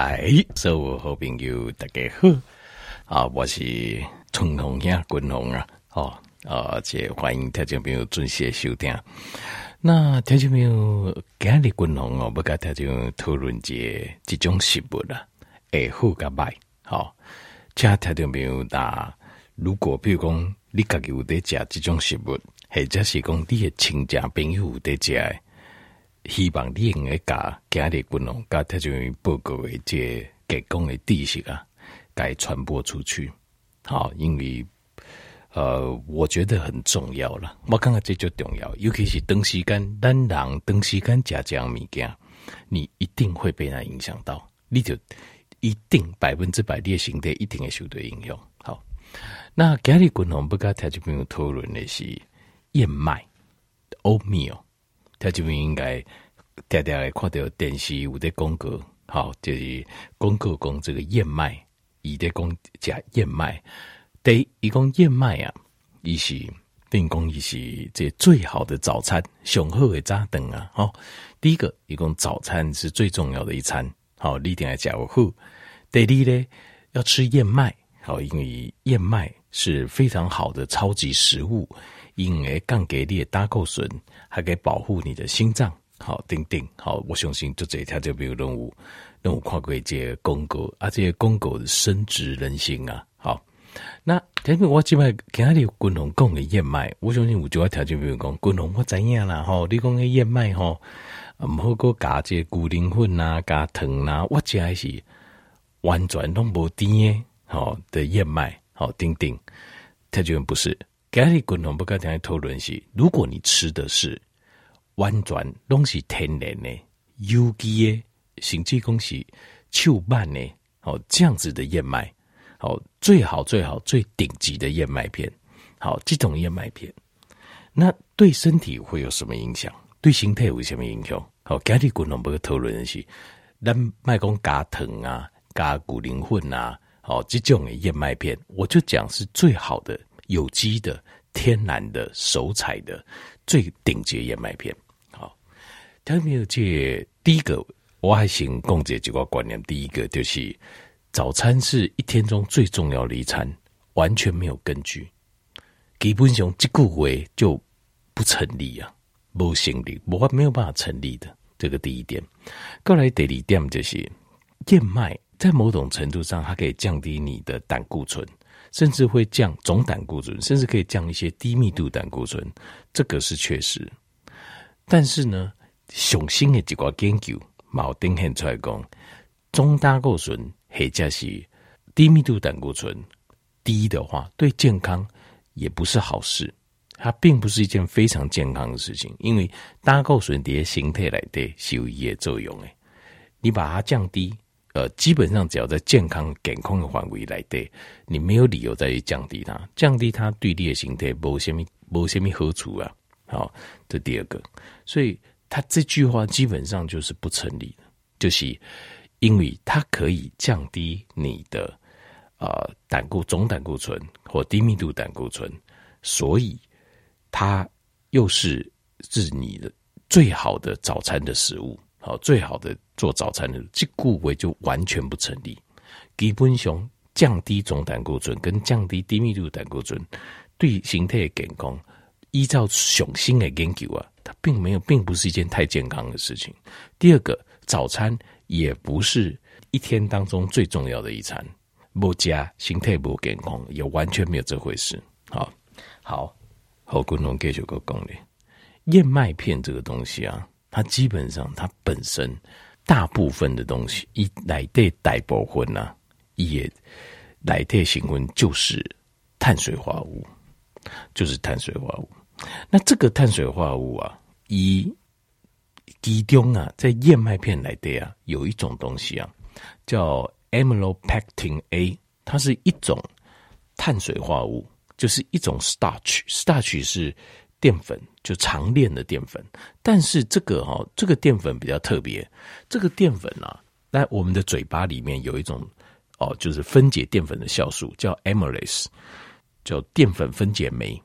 来，所有好朋友大家好啊！我是春红兄君红啊，哦啊，这欢迎听众朋友准时收听。那听众朋友今日君红哦，不跟听众讨论这这种食物啦，会好甲歹，好，请听众朋友啊，如果比如讲你家己有在食这种食物，或者是讲你的亲戚朋友有在食。希望你用个甲今日军龙甲特种报告的这健康的知识啊，该传播出去。好，因为呃，我觉得很重要了。我感觉这就重要，尤其是长时间，咱人长时间食这样物件，你一定会被它影响到，你就一定百分之百，的身体一定会受到影响。好，那今日军龙不甲特种朋友讨论的是燕麦他就应该常常来看到电视有的广告，好，就是广告讲这个燕麦，伊在讲加燕麦。第一，讲燕麦啊，伊是并讲伊是这最好的早餐，上好的早顿啊。好，第一个，伊讲早餐是最重要的一餐，好，你一定要加好。第二呢，要吃燕麦，好，因为燕麦是非常好的超级食物。因为降给你的胆固醇，还可以保护你的心脏。好，丁丁，好，我相信就这一条就没有任务，任务跨过一个公狗，而且公狗深植人心啊。好，那前面我基本跟他的滚龙讲的燕麦，我相信有就要条件比如讲滚龙我知影啦？吼，你讲的燕麦吼，唔好过加这龟苓粉啊，加糖啊，我只还是完全拢无甜的，好的燕麦，好丁丁，条件不是。今日共同不跟大家讨论是，如果你吃的是完全拢是天然的、有机的，甚至讲是手办的，哦这样子的燕麦，好最好最好最顶级的燕麦片，好这种燕麦片，那对身体会有什么影响？对心态有什么影响？好，今日共同不讨论的是，咱卖讲加糖啊、加龟苓粉啊，好这种的燕麦片，我就讲是最好的。有机的、天然的、手采的最顶级燕麦片。好，他没有借第一个，我还想共这几个观念。第一个就是早餐是一天中最重要的一餐，完全没有根据。基本上这个为就不成立啊，不成立，我没有办法成立的。这个第一点。过来第二点就是燕麦，在某种程度上，它可以降低你的胆固醇。甚至会降总胆固醇，甚至可以降一些低密度胆固醇，这个是确实。但是呢，上新的几个研究，冇定现出来讲，中胆固醇或者是低密度胆固醇低的话，对健康也不是好事。它并不是一件非常健康的事情，因为胆固醇的形态来的是有一些作用诶，你把它降低。呃，基本上只要在健康、健康的范围来对，你没有理由再去降低它，降低它对你的身体没什么、没什么好处啊。好，这第二个，所以他这句话基本上就是不成立的，就是因为它可以降低你的呃胆固总胆固醇或低密度胆固醇，所以它又是是你的最好的早餐的食物。好，最好的做早餐的这顾为就完全不成立。基本上降低总胆固醇跟降低低密度胆固醇对形态的健康，依照雄心的研究啊，它并没有，并不是一件太健康的事情。第二个，早餐也不是一天当中最重要的一餐，不加形态不健康，也完全没有这回事。好，好，好，共同继续个讲的燕麦片这个东西啊。它基本上，它本身大部分的东西，一来对大部分呐，也来对成分就是碳水化合物，就是碳水化物。那这个碳水化合物啊，以其中啊，在燕麦片来的啊，有一种东西啊，叫 amylopectin A，它是一种碳水化合物，就是一种 starch，starch 是。淀粉就长链的淀粉，但是这个哈、哦，这个淀粉比较特别。这个淀粉啊，在我们的嘴巴里面有一种哦，就是分解淀粉的酵素，叫 amylase，叫淀粉分解酶。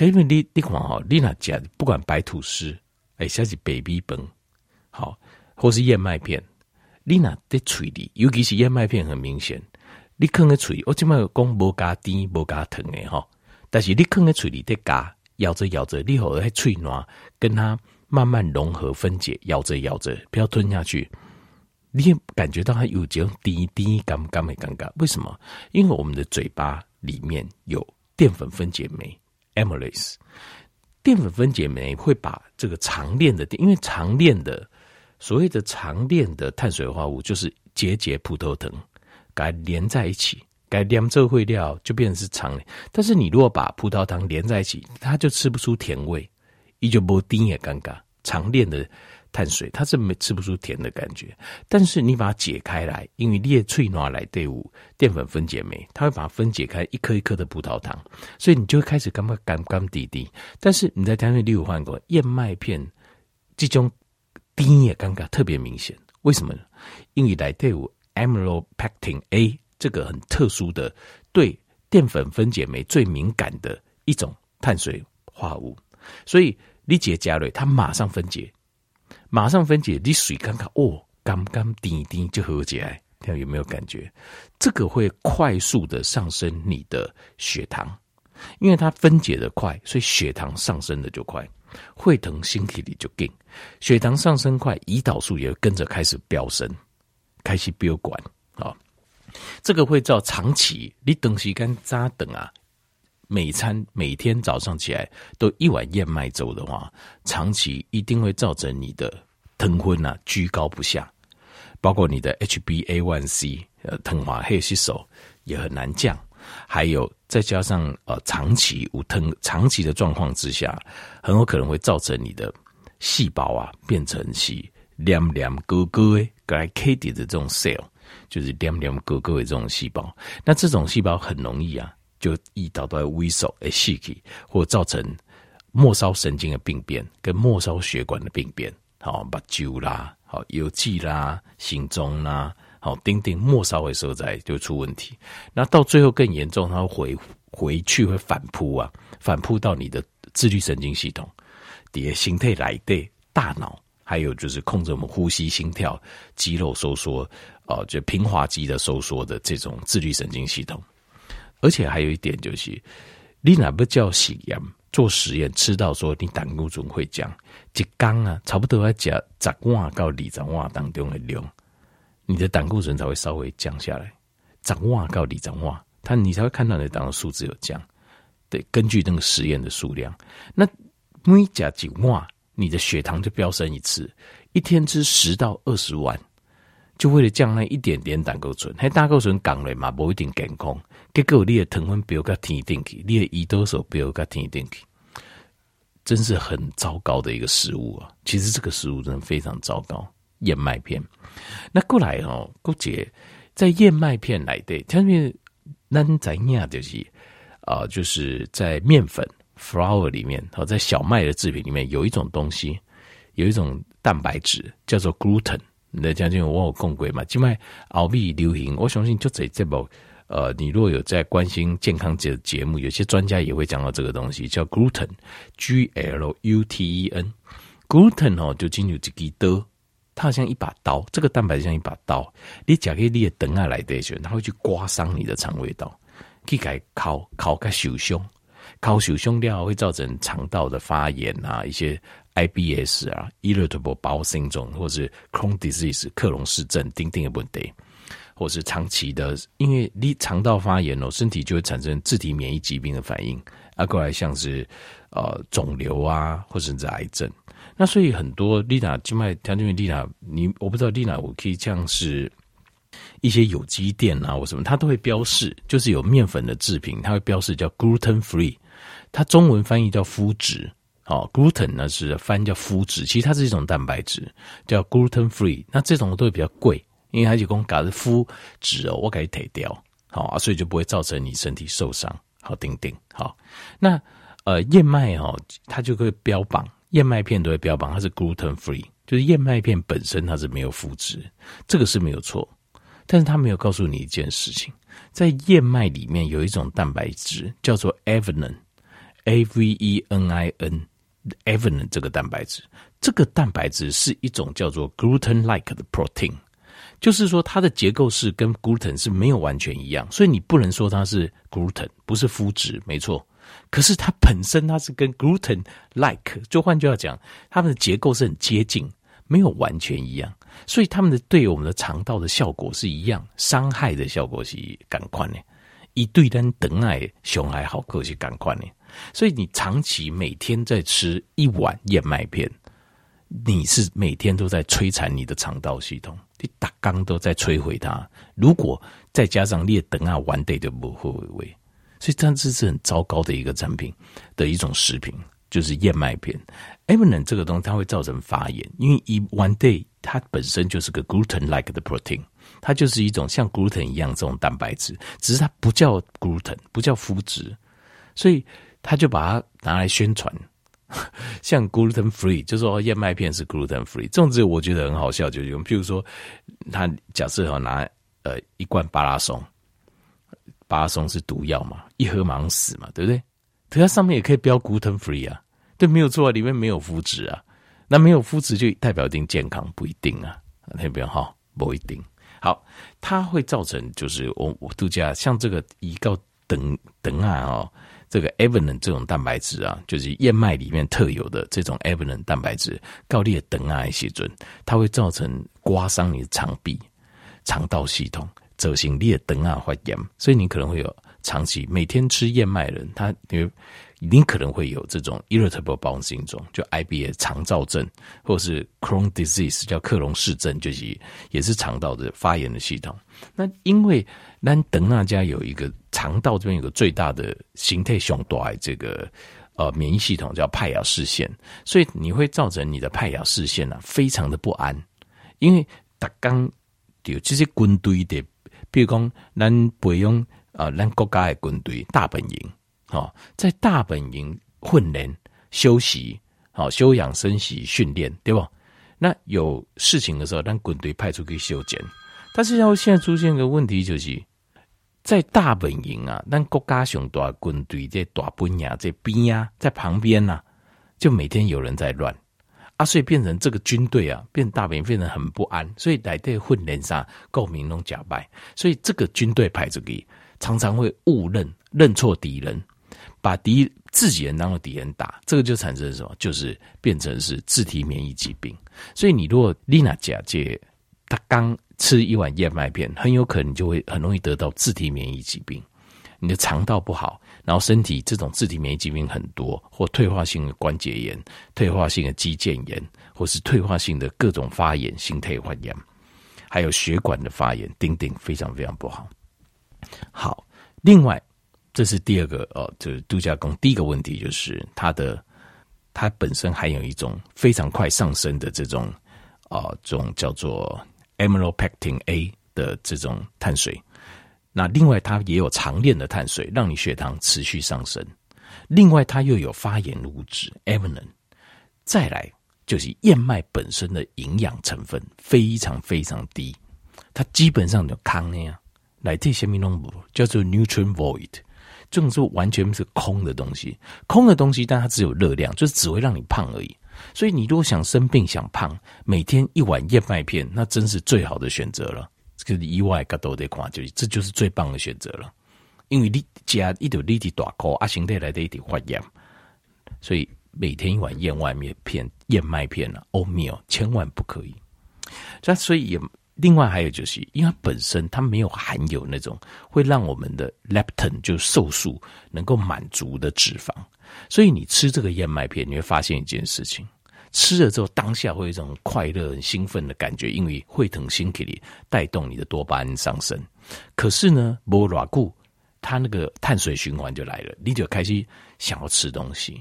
因为你你看哈，你那讲不管白吐司，哎，像是 baby 崩，好，或是燕麦片，你那在嘴里，尤其是燕麦片很明显，你啃在嘴，我今麦讲无加甜无加糖的哈，但是你啃在嘴里在加，咬着咬着，你好在脆软，跟它慢慢融合分解，咬着咬着，不要吞下去，你也感觉到它有这种滴滴甘甘的尴尬，为什么？因为我们的嘴巴里面有淀粉分解酶 amylase。淀粉分解酶会把这个长链的，因为长链的所谓的长链的碳水化合物就是结节葡萄糖，该连在一起，该连这会料就变成是长链。但是你如果把葡萄糖连在一起，它就吃不出甜味，依旧不丁也尴尬。长链的。碳水它是没吃不出甜的感觉，但是你把它解开来，因为裂脆拿来队伍淀粉分解酶，它会把它分解开一颗一颗的葡萄糖，所以你就会开始感觉甘甘滴滴。但是你在单位例如换过燕麦片，这种低也尴尬特别明显，为什么呢？因为来队伍 amylopectin A 这个很特殊的对淀粉分解酶最敏感的一种碳水化合物，所以你解加瑞它马上分解。马上分解，你水看看哦，甘甘滴滴就合起来，看有没有感觉？这个会快速的上升你的血糖，因为它分解的快，所以血糖上升的就快，会疼心体里就紧，血糖上升快，胰岛素也跟着开始飙升，开始飙管啊，这个会造长期你等时间扎等啊。每餐每天早上起来都一碗燕麦粥的话，长期一定会造成你的糖分啊居高不下，包括你的 HbA1c 呃糖化黑吸收也很难降，还有再加上呃长期无糖长期的状况之下，很有可能会造成你的细胞啊变成是黏黏疙疙的 glycated 的这种 cell，就是黏黏疙疙的这种细胞，那这种细胞很容易啊。就胰岛都萎缩、诶细体，或造成末梢神经的病变跟末梢血管的病变，好，把酒啦，好，邮寄啦，心中啦，好，丁丁末梢会受灾就出问题。那到最后更严重，它会回回去会反扑啊，反扑到你的自律神经系统，底下心态来对大脑，还有就是控制我们呼吸、心跳、肌肉收缩，哦，就平滑肌的收缩的这种自律神经系统。而且还有一点就是，你哪不叫实验做实验，吃到说你胆固醇会降，一缸啊，差不多要加十瓦到二十瓦当中的量，你的胆固醇才会稍微降下来，十瓦到二十瓦，它你才会看到你的胆的数字有降。对，根据那个实验的数量，那每加几瓦，你的血糖就飙升一次，一天吃十到二十碗。就为了降那一点点胆固醇，还胆固醇降了嘛，不一定健康。结果你的糖分飙到天顶去，你的胰岛素飙到天顶去，真是很糟糕的一个食物啊！其实这个食物真的非常糟糕，燕麦片。那过来哦，姑姐在燕麦片来的，下面那怎样就是啊，就是在面粉 flour 里面，好，在小麦的制品里面有一种东西，有一种蛋白质叫做 gluten。你的将军，我有讲过嘛？今麦奥秘流行，我相信就这这部呃，你如果有在关心健康节节目，有些专家也会讲到这个东西，叫 gluten，G L U T E N，gluten 哦，就进入这个刀，它好像一把刀，这个蛋白像一把刀，你夹给你的等下来的时候，它会去刮伤你的肠胃道，去给烤烤个受伤，烤受伤料会造成肠道的发炎啊，一些。IBS 啊，Irritable Bowel Syndrome，或是 Crohn Disease，克隆氏症，等等的问题，或是长期的，因为你肠道发炎哦，身体就会产生自体免疫疾病的反应，啊，过来像是呃肿瘤啊，或者是癌症。那所以很多丽娜静脉条件丽娜，你我不知道丽娜，我可以像是一些有机店啊，或什么，它都会标示，就是有面粉的制品，它会标示叫 gluten free，它中文翻译叫麸质。哦，gluten 呢是翻叫麸质，其实它是一种蛋白质，叫 gluten free。那这种都会比较贵，因为它就讲搞的麸质哦，我给你退掉，好啊，所以就不会造成你身体受伤。好，丁丁，好。那呃，燕麦哦，它就会标榜燕麦片都会标榜它是 gluten free，就是燕麦片本身它是没有麸质，这个是没有错。但是它没有告诉你一件事情，在燕麦里面有一种蛋白质叫做 avenin A V E N I N，evenin 这个蛋白质，这个蛋白质是一种叫做 gluten-like 的 protein，就是说它的结构是跟 gluten 是没有完全一样，所以你不能说它是 gluten，不是麸质，没错。可是它本身它是跟 gluten like，就换句话讲，它们的结构是很接近，没有完全一样，所以它们的对我们的肠道的效果是一样，伤害的效果是感官的。一对单等爱熊孩好客气感官的，所以你长期每天在吃一碗燕麦片。你是每天都在摧残你的肠道系统，你打缸都在摧毁它。如果再加上列等啊，完得就不会味，所以这样子是很糟糕的一个产品的一种食品，就是燕麦片。e v e n e n 这个东西它会造成发炎，因为一 one day 它本身就是个 gluten-like 的 protein，它就是一种像 gluten 一样这种蛋白质，只是它不叫 gluten，不叫麸质，所以他就把它拿来宣传。像 gluten free，就说燕麦片是 gluten free，这种字我觉得很好笑，就用，譬如说，他假设要拿呃一罐巴拉松，巴拉松是毒药嘛，一喝马上死嘛，对不对？它上面也可以标 gluten free 啊，对，没有错啊，里面没有麸质啊，那没有麸质就代表一定健康，不一定啊，那边哈不一定。好，它会造成就是我我度假像这个一个等等啊哦。这个 Avenant 这种蛋白质啊，就是燕麦里面特有的这种 Avenant 蛋白质，高裂等啊一些准，它会造成刮伤你的肠壁、肠道系统，走形裂等啊发炎，所以你可能会有长期每天吃燕麦人，他因为你可能会有这种 Irritable Bowel Syndrome，就 IBS 肠躁症，或者是 Crohn Disease 叫克隆氏症，就是也是肠道的发炎的系统。那因为那等那家有一个。肠道这边有个最大的形态雄大这个呃免疫系统叫派雅氏腺，所以你会造成你的派雅氏腺啊非常的不安，因为打刚有这些军队的，比如讲咱培养啊，咱国家的军队大本营哦，在大本营混练休息好休养生息训练对吧？那有事情的时候，让军队派出去修剪，但是要现在出现一个问题就是。在大本营啊，但国家上大军队在大本营这边啊，在旁边呐、啊，就每天有人在乱啊，所以变成这个军队啊，变大本营变得很不安，所以来对混练上够民众假败，所以这个军队派出去常常会误认认错敌人，把敌自己人当做敌人打，这个就产生什么？就是变成是自体免疫疾病。所以你如果丽娜假借他刚。吃一碗燕麦片，很有可能就会很容易得到自体免疫疾病。你的肠道不好，然后身体这种自体免疫疾病很多，或退化性的关节炎、退化性的肌腱炎，或是退化性的各种发炎、性退化炎，还有血管的发炎，等等，非常非常不好。好，另外这是第二个哦，就是度假宫第一个问题，就是它的它本身还有一种非常快上升的这种啊、哦，这种叫做。Amylopectin A 的这种碳水，那另外它也有长链的碳水，让你血糖持续上升。另外它又有发炎物质 Avenant，再来就是燕麦本身的营养成分非常非常低，它基本上就康那样来这些米龙叫做 nutrient void，这种是完全是空的东西，空的东西，但它只有热量，就是只会让你胖而已。所以你如果想生病想胖，每天一碗燕麦片，那真是最好的选择了。这个意外都得看，就这就是最棒的选择了。因为你加一点力气大口啊，形态来的一点发炎，所以每天一碗燕麦面片、燕麦片啊，oatmeal 千万不可以。那所以也另外还有就是，因为它本身它没有含有那种会让我们的 leptin 就瘦素能够满足的脂肪。所以你吃这个燕麦片，你会发现一件事情：吃了之后，当下会有一种快乐、很兴奋的感觉，因为会腾心给你带动你的多巴胺上升。可是呢，不偌久，它那个碳水循环就来了，你就开始想要吃东西。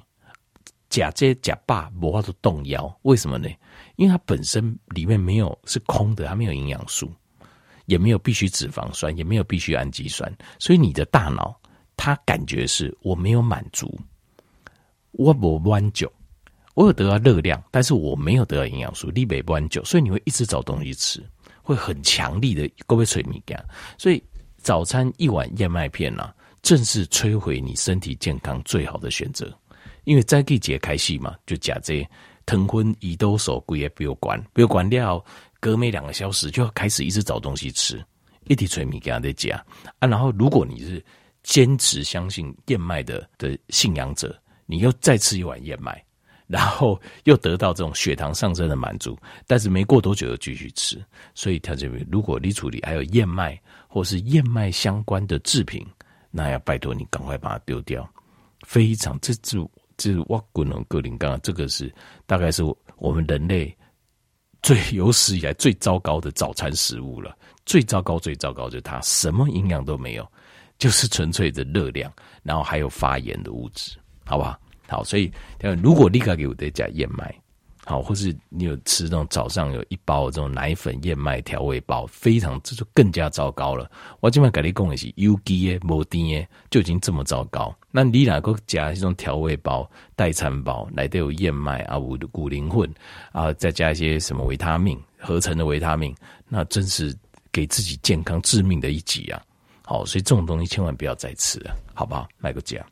假这假霸无法度动摇，为什么呢？因为它本身里面没有是空的，它没有营养素，也没有必需脂肪酸，也没有必需氨基酸，所以你的大脑它感觉是我没有满足。我不弯酒，我有得到热量，但是我没有得到营养素，你没弯酒，所以你会一直找东西吃，会很强力的勾背催你干。所以早餐一碗燕麦片呢、正是摧毁你身体健康最好的选择。因为在季节开戏嘛，就假这腾昏胰岛素贵也不要管，不要管掉，隔没两个小时就要开始一直找东西吃，一直催眠给他在家啊。然后如果你是坚持相信燕麦的的信仰者，你又再吃一碗燕麦，然后又得到这种血糖上升的满足，但是没过多久又继续吃。所以他这边，如果你处理还有燕麦或是燕麦相关的制品，那要拜托你赶快把它丢掉。非常，这这这哇，滚龙格林刚这个是大概是我们人类最有史以来最糟糕的早餐食物了。最糟糕、最糟糕就是它什么营养都没有，就是纯粹的热量，然后还有发炎的物质，好不好？好，所以如果立刻给我再加燕麦。好，或是你有吃那种早上有一包这种奶粉燕麦调味包，非常这就更加糟糕了。我今晚给你讲的是有机的、无甜的，就已经这么糟糕。那你哪个加这种调味包、代餐包，来都有燕麦啊、五谷灵混啊，再加一些什么维他命合成的维他命，那真是给自己健康致命的一击啊！好，所以这种东西千万不要再吃了，好不好？买个价，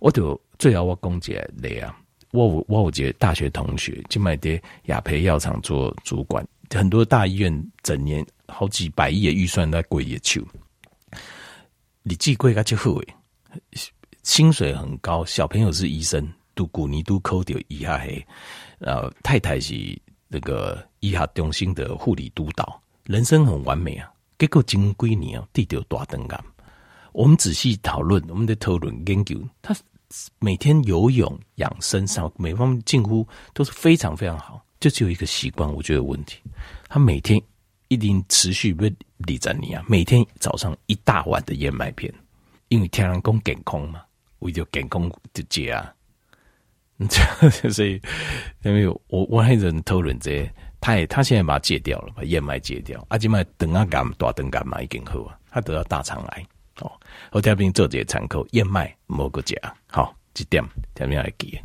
我就最后我讲起来累啊。我我我有一个大学同学，就卖在雅培药厂做主管，很多大医院整年好几百亿的。预算在贵野球，你既贵个就好诶，薪水很高，小朋友是医生，读古尼都扣掉医下黑，呃，太太是那个医学中心的护理督导，人生很完美啊，结果经几年啊，地掉大灯杆，我们仔细讨论，我们的讨论研究，他。每天游泳养生上每方面近乎都是非常非常好，就只有一个习惯，我觉得有问题。他每天一定持续不理着你啊，每天早上一大碗的燕麦片，因为天然公健康嘛，为了健康就戒啊。所以因为我我还人讨论这，他也他现在把它戒掉了，把燕麦戒掉。阿金麦等啊干大等干嘛已经好啊，他得到大肠癌。哦，好，下面做这些参考，燕麦某个价，好，几点？下面来记。